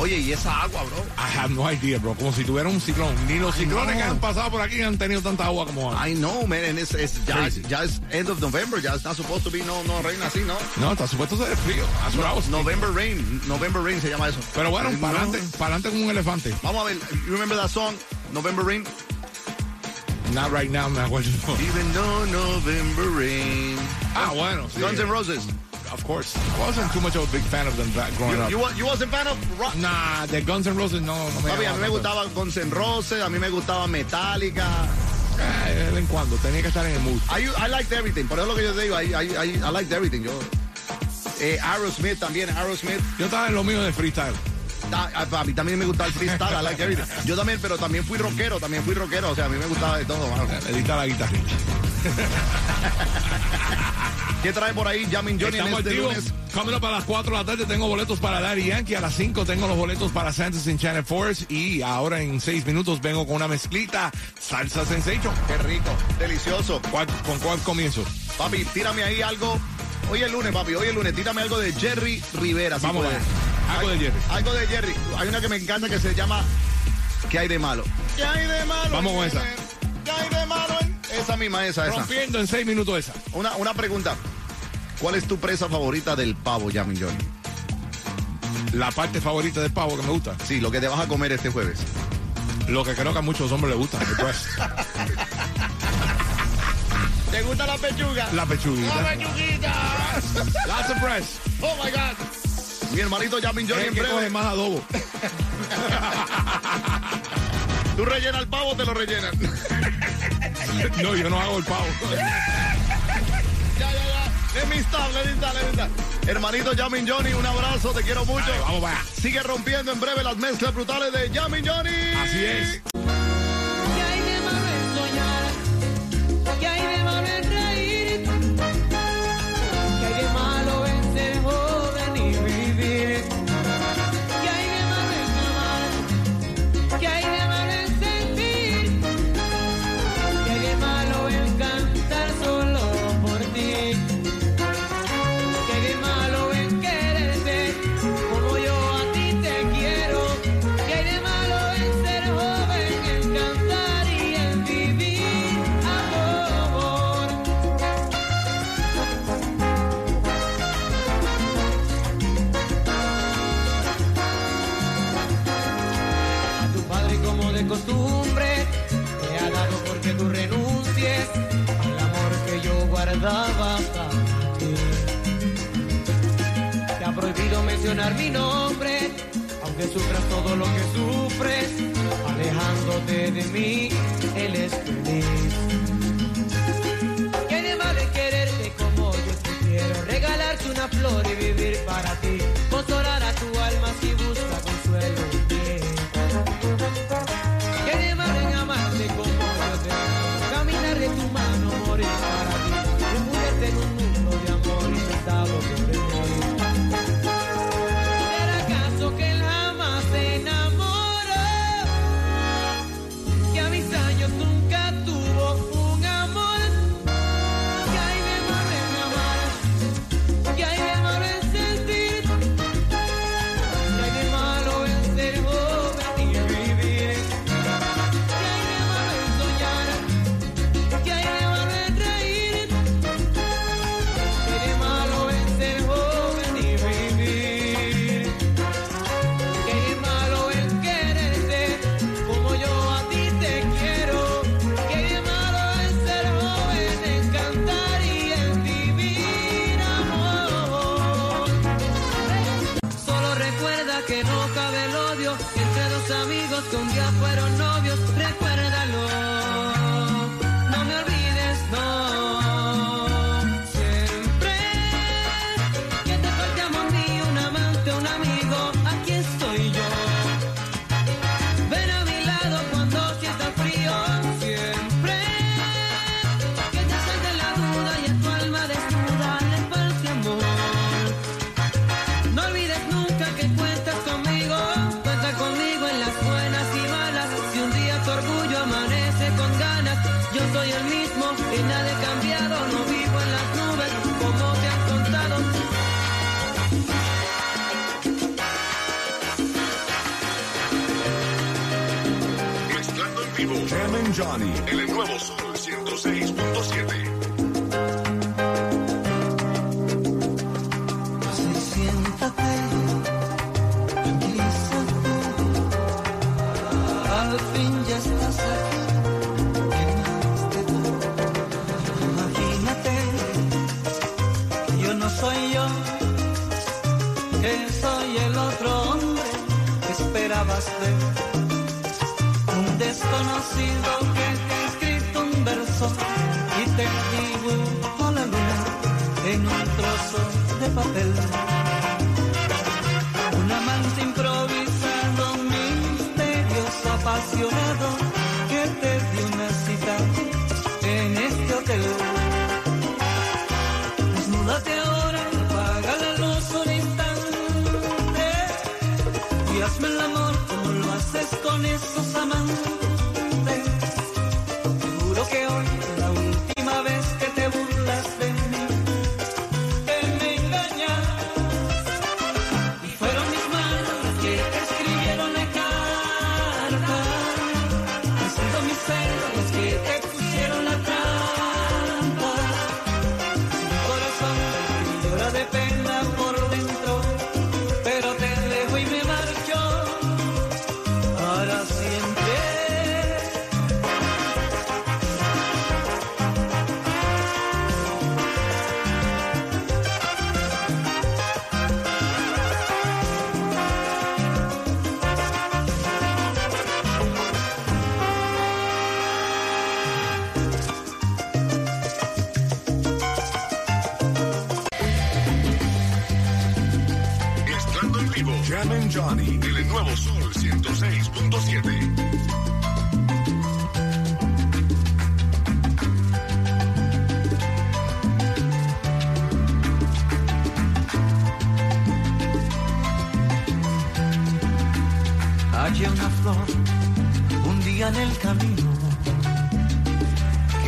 Oye, ¿y esa agua, bro? I have no idea, bro. Como si tuviera un ciclón. Ni los ciclones no. que han pasado por aquí han tenido tanta agua como ahora. I know, man, and it's, it's, ya, es end of November, ya está supposed to be, no, no reina así, ¿no? No, está supuesto ser frío. Thinking. November rain, November rain se llama eso. Pero bueno, No. para adelante, para adelante como un elefante. Vamos a ver, you remember that song, November rain? Not right now, me acuerdo. Even though November rain. Ah, bueno. Sí, Guns N' Roses. Of course. I wasn't too much of a big fan of them back growing You, up. you, you wasn't fan of rock? Nah, de Guns N' Roses no, no me Papi, a mí me gustaba Guns N' Roses, a mí me gustaba Metallica. Eh, de vez en cuando, tenía que estar en el mood. I, I liked everything, por eso es lo que yo te digo, I, I, I, I liked everything. Yo, eh, Aerosmith también, Aerosmith. Yo estaba en lo mío de freestyle. A, a mí también me gustaba el freestyle, like everything. Yo también, pero también fui rockero, también fui rockero, o sea, a mí me gustaba de todo, mano. Edita la guitarrita. ¿Qué trae por ahí Jamin Johnny en Estamos este activos. lunes? Coming up a las 4 de la tarde tengo boletos para Daddy Yankee. A las 5 tengo los boletos para Santos en Channel Force. Y ahora en 6 minutos vengo con una mezclita. Salsa Sensation. Qué rico, delicioso. ¿Cuál- ¿Con cuál comienzo? Papi, tírame ahí algo. Hoy es lunes, papi, hoy es lunes. Tírame algo de Jerry Rivera. si Vamos puedes. allá. Algo de Jerry. Algo de Jerry. Hay una que me encanta que se llama ¿Qué hay de malo? ¿Qué hay de malo? Vamos con esa. ¿Qué hay de malo? en- Esa misma, esa, esa. Rompiendo en 6 minutos esa. Una, una pregunta. ¿Cuál es tu presa favorita del pavo, Jamin Johnny? La parte favorita del pavo que me gusta. Sí, lo que te vas a comer este jueves. Lo que creo que a muchos hombres les gusta. ¿Te gusta la pechuga? La pechuguita. pechuguita! Lots of breast. ¡Oh, my God! Mi hermanito Jamin Johnny en breve. más adobo. Tú rellenas el pavo, te lo rellenan. No, yo no hago el pavo. ya, ya, ya. Let me stop, let me stop, let me stop. Hermanito Jamin Johnny, un abrazo, te quiero mucho. Vamos allá. Sigue rompiendo en breve las mezclas brutales de Jamin Johnny. Así es. Costumbre te ha dado porque tú renuncies al amor que yo guardaba ti. Te ha prohibido mencionar mi nombre, aunque sufras todo lo que sufres, alejándote de mí, él es feliz. ¿Qué de malo en quererte como yo te quiero? Regalarte una flor y vivir para ti, entre dos amigos que un día fueron novios. Recuérdalo, Jam and Johnny. En el nuevo Sol 106.7. Así siéntate, tranquilízate. Al fin ya estás aquí. Imagínate, yo no soy yo, que soy el otro hombre que esperabas ver. Desconocido que ha escrito un verso y te dibujo la luna en un trozo de papel. Un amante improvisado, misterioso, apasionado, que te dio una cita en este hotel. Desnúdate ahora, apaga la luz un instante y hazme el amor como lo haces con esos amantes.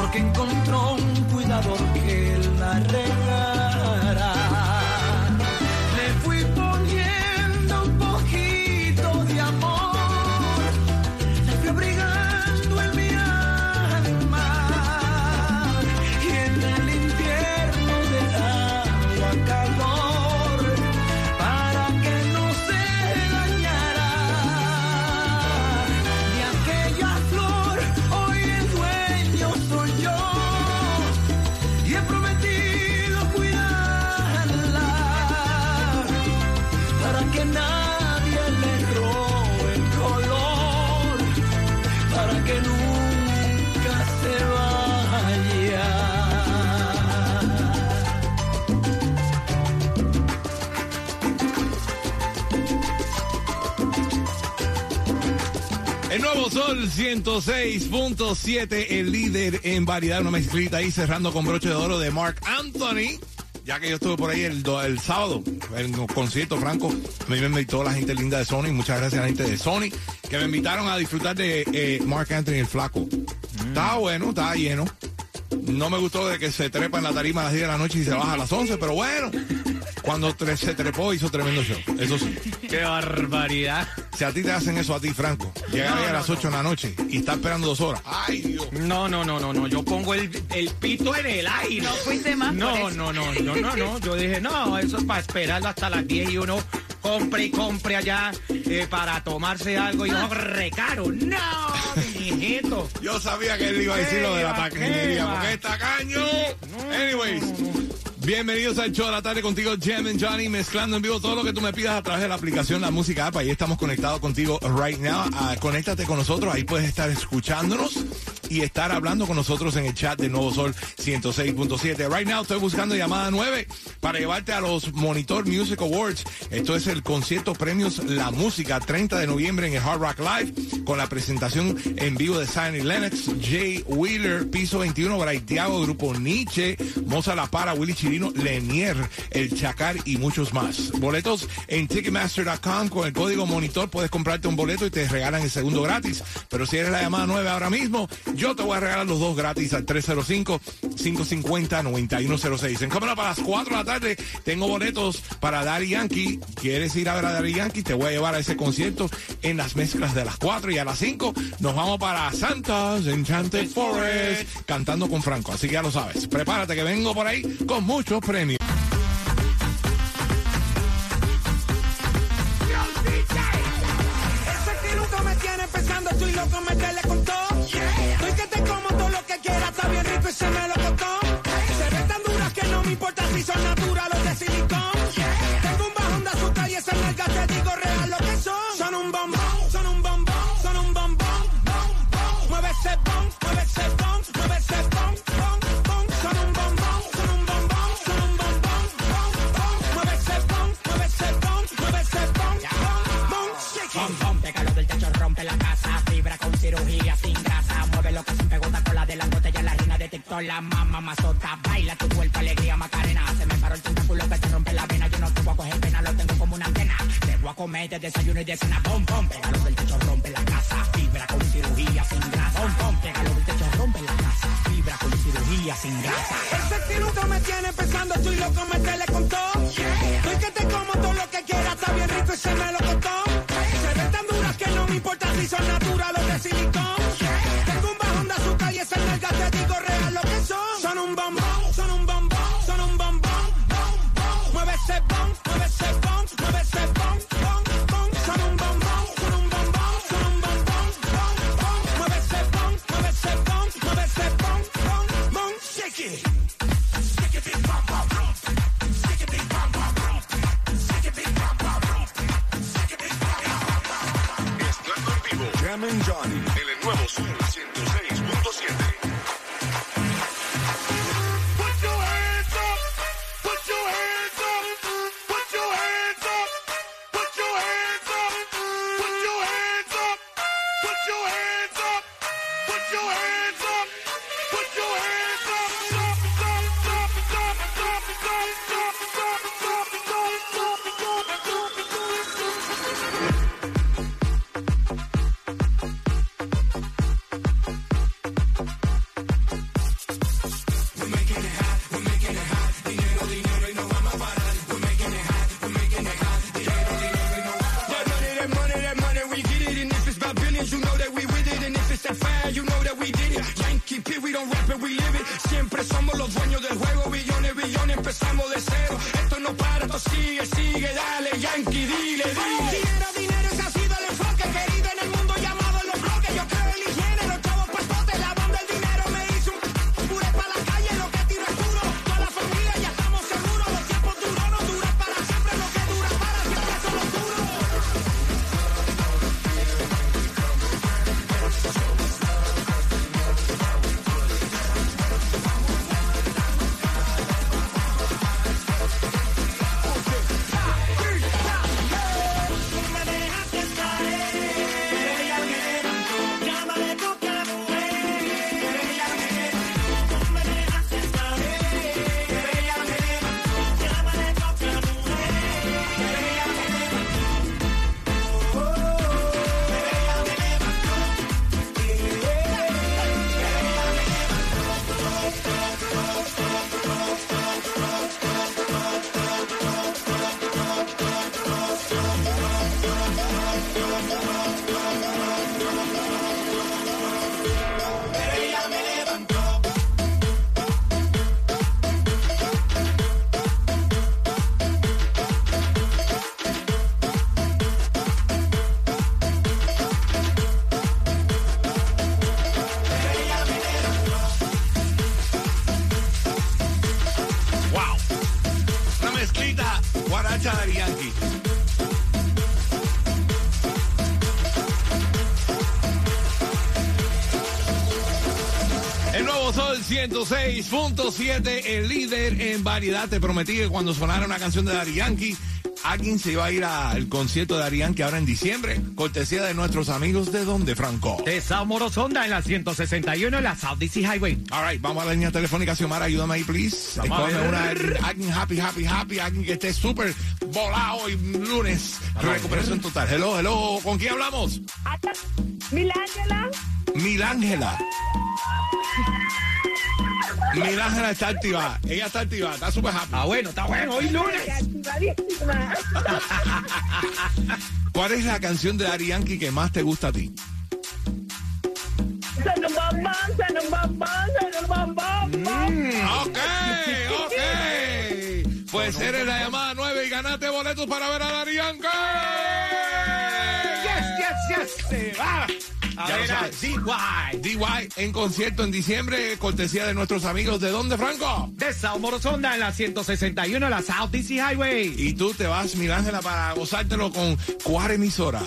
porque encontró un cuidador que la 106.7, el líder en variedad, una mezclita ahí cerrando con broche de oro de Mark Anthony. Ya que yo estuve por ahí el, el sábado, en un concierto franco, a mí me invitó la gente linda de Sony, muchas gracias a la gente de Sony, que me invitaron a disfrutar de eh, Mark Anthony el flaco. Estaba bueno, estaba lleno. No me gustó de que se trepa en la tarima a las 10 de la noche y se baja a las 11, pero bueno, cuando tre- se trepó hizo tremendo show, eso sí. ¡Qué barbaridad! Si a ti te hacen eso a ti, Franco, llegar ahí a las 8 de la noche y estar esperando dos horas. ¡Ay, Dios! No, no, no, no, no. Yo pongo el, el pito en el aire. No fuiste más por No, eso. no, no, no, no, no. Yo dije, no, eso es para esperarlo hasta las 10 y uno compre y compre allá eh, para tomarse algo y no recaro. No, mijito. Yo sabía que él iba a decir lo de la Qué va, tacañería, qué va. porque es tacaño. Anyways, Bienvenidos al show de la tarde contigo, Jem and Johnny, mezclando en vivo todo lo que tú me pidas a través de la aplicación La Música App. Ahí estamos conectados contigo right now. Ah, conéctate con nosotros, ahí puedes estar escuchándonos y estar hablando con nosotros en el chat de Nuevo Sol 106.7. Right now estoy buscando llamada 9 para llevarte a los Monitor Music Awards. Esto es el concierto premios La Música, 30 de noviembre en el Hard Rock Live, con la presentación en vivo de Simon Lennox, Jay Wheeler, Piso 21, Braithiago, Grupo Nietzsche, Moza La Para, Willy Chirino, Lenier, El Chacar y muchos más. Boletos en Ticketmaster.com con el código Monitor puedes comprarte un boleto y te regalan el segundo gratis. Pero si eres la llamada 9 ahora mismo, yo te voy a regalar los dos gratis al 305-550-9106. En cámara para las 4 de la tarde tengo boletos para Daddy Yankee. ¿Quieres ir a ver a Daddy Yankee? Te voy a llevar a ese concierto en las mezclas de las 4 y a las 5 nos vamos para Santas Enchanted Forest cantando con Franco. Así que ya lo sabes. Prepárate que vengo por ahí con muchos premios. La mamá mazota. Baila tu cuerpo, alegría, macarena. Se me paró el tentáculo que te rompe la vena. Yo no te voy a coger pena, lo tengo como una antena. Te voy a comer de desayuno y de cena. Pom, pom, pégalo del techo, rompe la casa. Fibra con cirugía sin grasa. Pom, pom, pégalo del techo, rompe la casa. Fibra con cirugía sin grasa. Ese estiluto me tiene pensando, estoy loco, meterle con todo. Estoy que te como todo lo que quiera, está bien rico y se me lo costó. Se ven tan duras que no me importa si son naturales o de silicón. 106.7, el líder en variedad. Te prometí que cuando sonara una canción de Daddy Yankee, alguien se iba a ir al concierto de Daddy Yankee ahora en diciembre. Cortesía de nuestros amigos de donde, Franco. De Sao Morosonda en la 161 en la South DC Highway. All right, vamos a la línea telefónica. Xiomara, ayúdame ahí, please. Una, alguien happy, happy, happy, alguien que esté súper volado y lunes. Recuperación total. Hello, hello. ¿Con quién hablamos? Milángela, Milángela. Milángela está activada. Ella está activada, está súper happy. Ah, bueno, está bueno, hoy lunes. activadísima. ¿Cuál es la canción de Yankee que más te gusta a ti? Bombón. Ok, ok. Pues eres la llamada 9 y ganaste boletos para ver a Yankee. Yes, yes, yes. Se va. Ya lo sabes. DY. DY en concierto en diciembre, cortesía de nuestros amigos. ¿De dónde, Franco? De Sao Morosonda en la 161 en la South DC Highway. Y tú te vas, Milángela, para gozártelo con cuál emisora.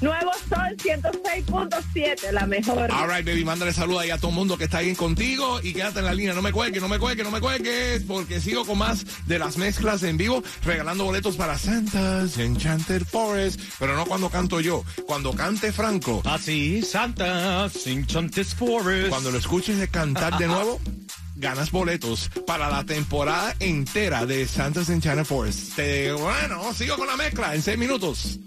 Nuevo Sol 106.7, la mejor. All right, baby, mándale saludos ahí a todo el mundo que está ahí contigo y quédate en la línea. No me cuelgues, no me cuelgues, no me cuelgues, porque sigo con más de las mezclas en vivo, regalando boletos para Santa's Enchanted Forest, pero no cuando canto yo, cuando cante Franco. Así, Santa, Enchanted Forest. Cuando lo escuches de cantar de nuevo, ganas boletos para la temporada entera de Santa's Enchanted Forest. Te- bueno, sigo con la mezcla en seis minutos.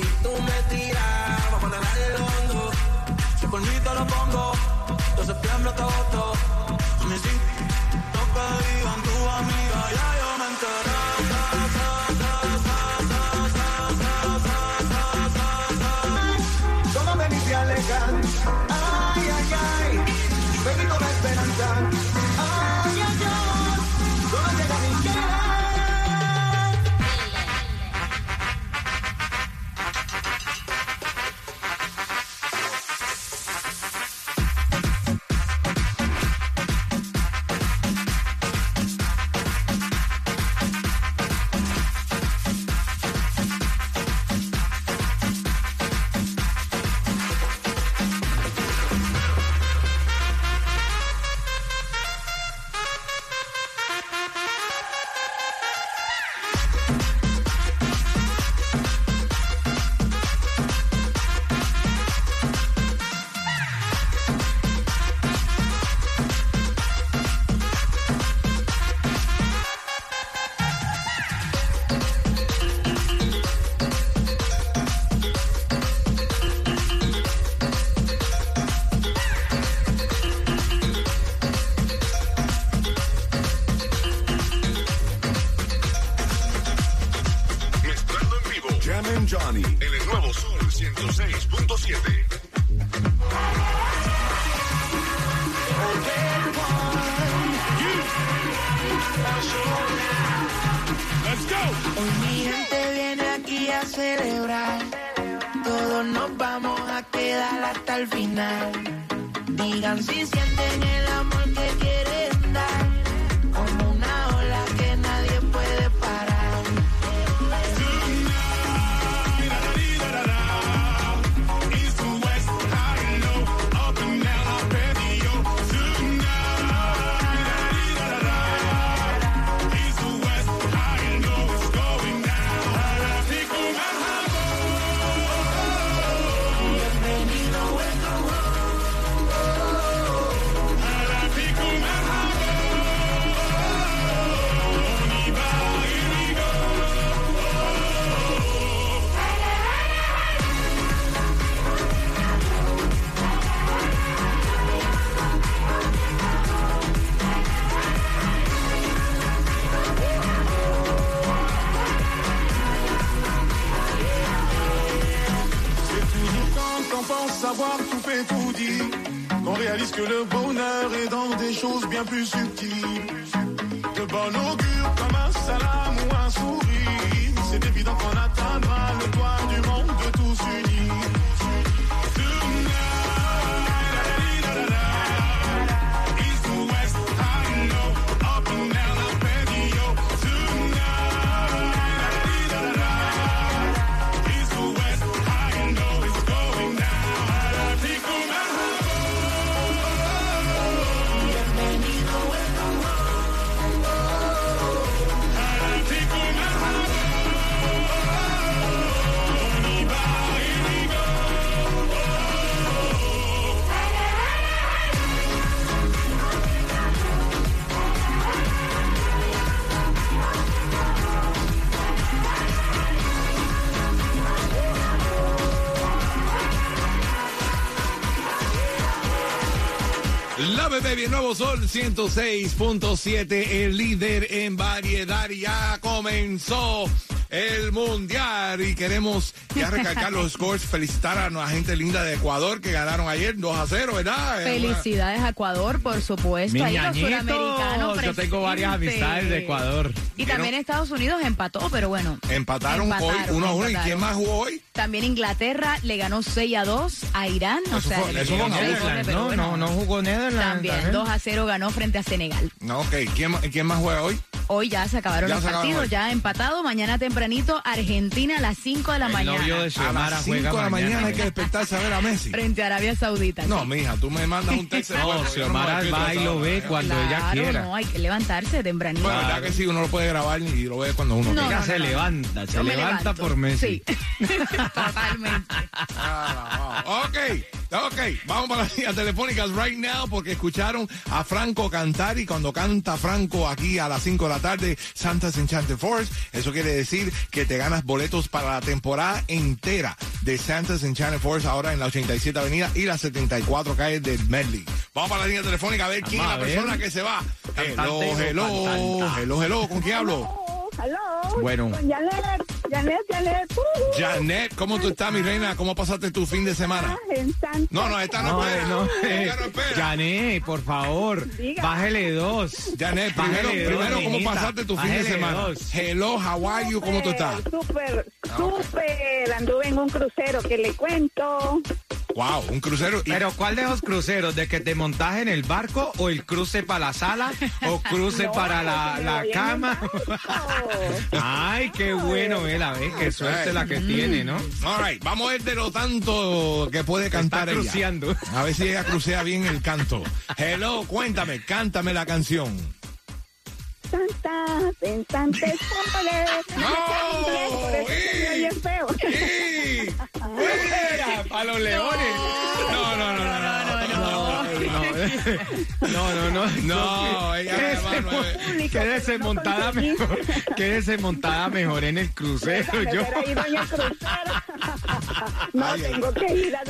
Si tú me tiras, vamos a nadar el hondo. Si por mí te lo pongo, de septiembre hasta agosto. Me sí, lo que digan tu amiga, ya yo me enteré. Savoir tout fait tout réalise que le bonheur est dans des choses bien plus subtiles. De bon augure comme un salam ou un sourire, c'est évident qu'on atteindra le toit du monde de tous unis. Nuevo sol 106.7, el líder en variedad. Ya comenzó el mundial y queremos ya recalcar los scores, felicitar a la gente linda de Ecuador que ganaron ayer 2 a 0, ¿verdad? Eh, Felicidades a Ecuador, por supuesto. Mi Ahí los ñañito. suramericanos Yo tengo varias amistades de Ecuador. Y también Estados Unidos empató, pero bueno. Empataron, Empataron, hoy 1 a 1. ¿Y quién más jugó hoy? También Inglaterra le ganó 6 a 2 a Irán. O Eso sea, fue- eso Netherlands, No, bueno, no, no jugó Netherlands. También ¿sabes? 2 a 0 ganó frente a Senegal. No, ok. ¿Quién, más- quién más juega hoy? Hoy ya se acabaron Ya los se partidos, ya empatado. Mañana tempranito, Argentina a las 5 de la El mañana. novio de A las 5 juega de la mañana hay que mañana. despertarse a ver a Messi. Frente a Arabia Saudita. No, sí. mija, tú me mandas un texto. No, yo Xiomara despierto va y lo ve cuando ella Claro, quiera. no, hay que levantarse tempranito. Bueno, verdad que sí, uno lo puede grabar y lo ve cuando uno No, quiera. Ella no, se no, no. levanta, se levanta por Messi. Sí, totalmente. Ah. Ok, ok, vamos para las líneas telefónicas right now porque escucharon a Franco cantar y cuando canta Franco aquí a las 5 de la tarde, Santa's Enchanted Forest, eso quiere decir que te ganas boletos para la temporada entera de Santa's Enchanted Forest ahora en la 87 Avenida y las 74 calles del Medley. Vamos para la línea telefónica a ver quién es la persona que se va. Hello, Cantante hello, hello, hello, ¿con quién hablo? Hello. Bueno. Con Janet, Janet, Janet. Uh, Janet, ¿cómo tú estás, mi reina? ¿Cómo pasaste tu fin de semana? en Santa. No, no, esta no, No, espera. eh, no, eh, Esta no espera. Janet, por favor, Diga. bájele dos. Janet, primero, Bájele dos, primero ¿cómo pasaste tu fin de semana? dos. Hello, how are you? ¿Cómo tú estás? Súper, súper. Anduve en un crucero que le cuento. Wow, un crucero. y- Pero ¿cuál de los cruceros? ¿De que te montas en el barco o el cruce para la sala o cruce No, para la, la cama? Ay, qué bueno, eh, la vez, qué suerte la que tiene, ¿no? All right, vamos a ver de lo tanto que puede cantar Está ella. cruceando. A ver si ella crucea bien el canto. Hello, cuéntame, cántame la canción. Santa, en Santa feo. ¡Sí! ¡Fuera! ¡Para los leones! No, no, no, no. No, no, no. No, ella Quédese, montada mejor. Quédese montada mejor en el crucero. Yo. el. No, tengo que ir al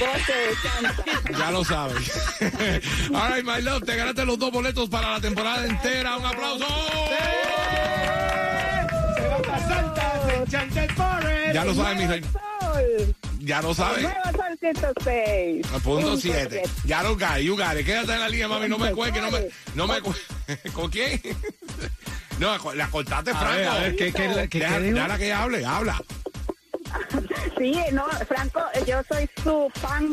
bote de Santa. Ya lo sabes. All right, my love, te ganaste los dos boletos para la temporada entera. Un aplauso. Se va para Santa, Enchanted Forest. Ya lo sabes, mi rey. Ya lo sabes. Nuevo Sol 106. Punto Punto 7. siete. Ya lo got it, you got it. Quédate en la línea, mami. No me cuelgue, no me. No me. ¿Con quién? No, la cortaste, A Franco. ver, a ver, ¿qué, qué, qué, Deja- déjala que ella hable, habla. Sí, no, Franco, yo soy su fan,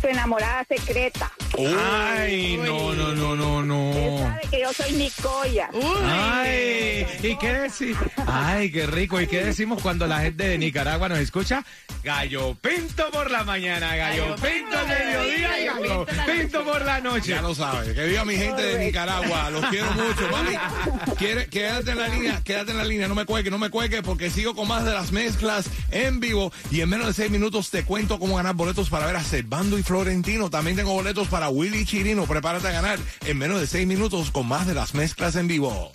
su enamorada secreta. Ay, no, no, no, no, Él no. sabe que yo soy Nicoya. Ay, ¿y qué decir? Ay, qué rico. ¿Y qué decimos cuando la gente de Nicaragua nos escucha? Gallo pinto por la mañana, gallo Gallo pinto al mediodía y gallo pinto por la noche. Ya lo sabes. Que viva mi gente de Nicaragua. Los quiero mucho, mami. Quiere- quédate en la línea, quédate en la línea. No me cuelgue, no me cuelgue, porque sigo con más de las mezclas en vivo. Y en menos de seis minutos te cuento cómo ganar boletos para ver a Servando y Florentino. También tengo boletos para Willy Chirino. Prepárate a ganar en menos de seis minutos con más de las mezclas en vivo.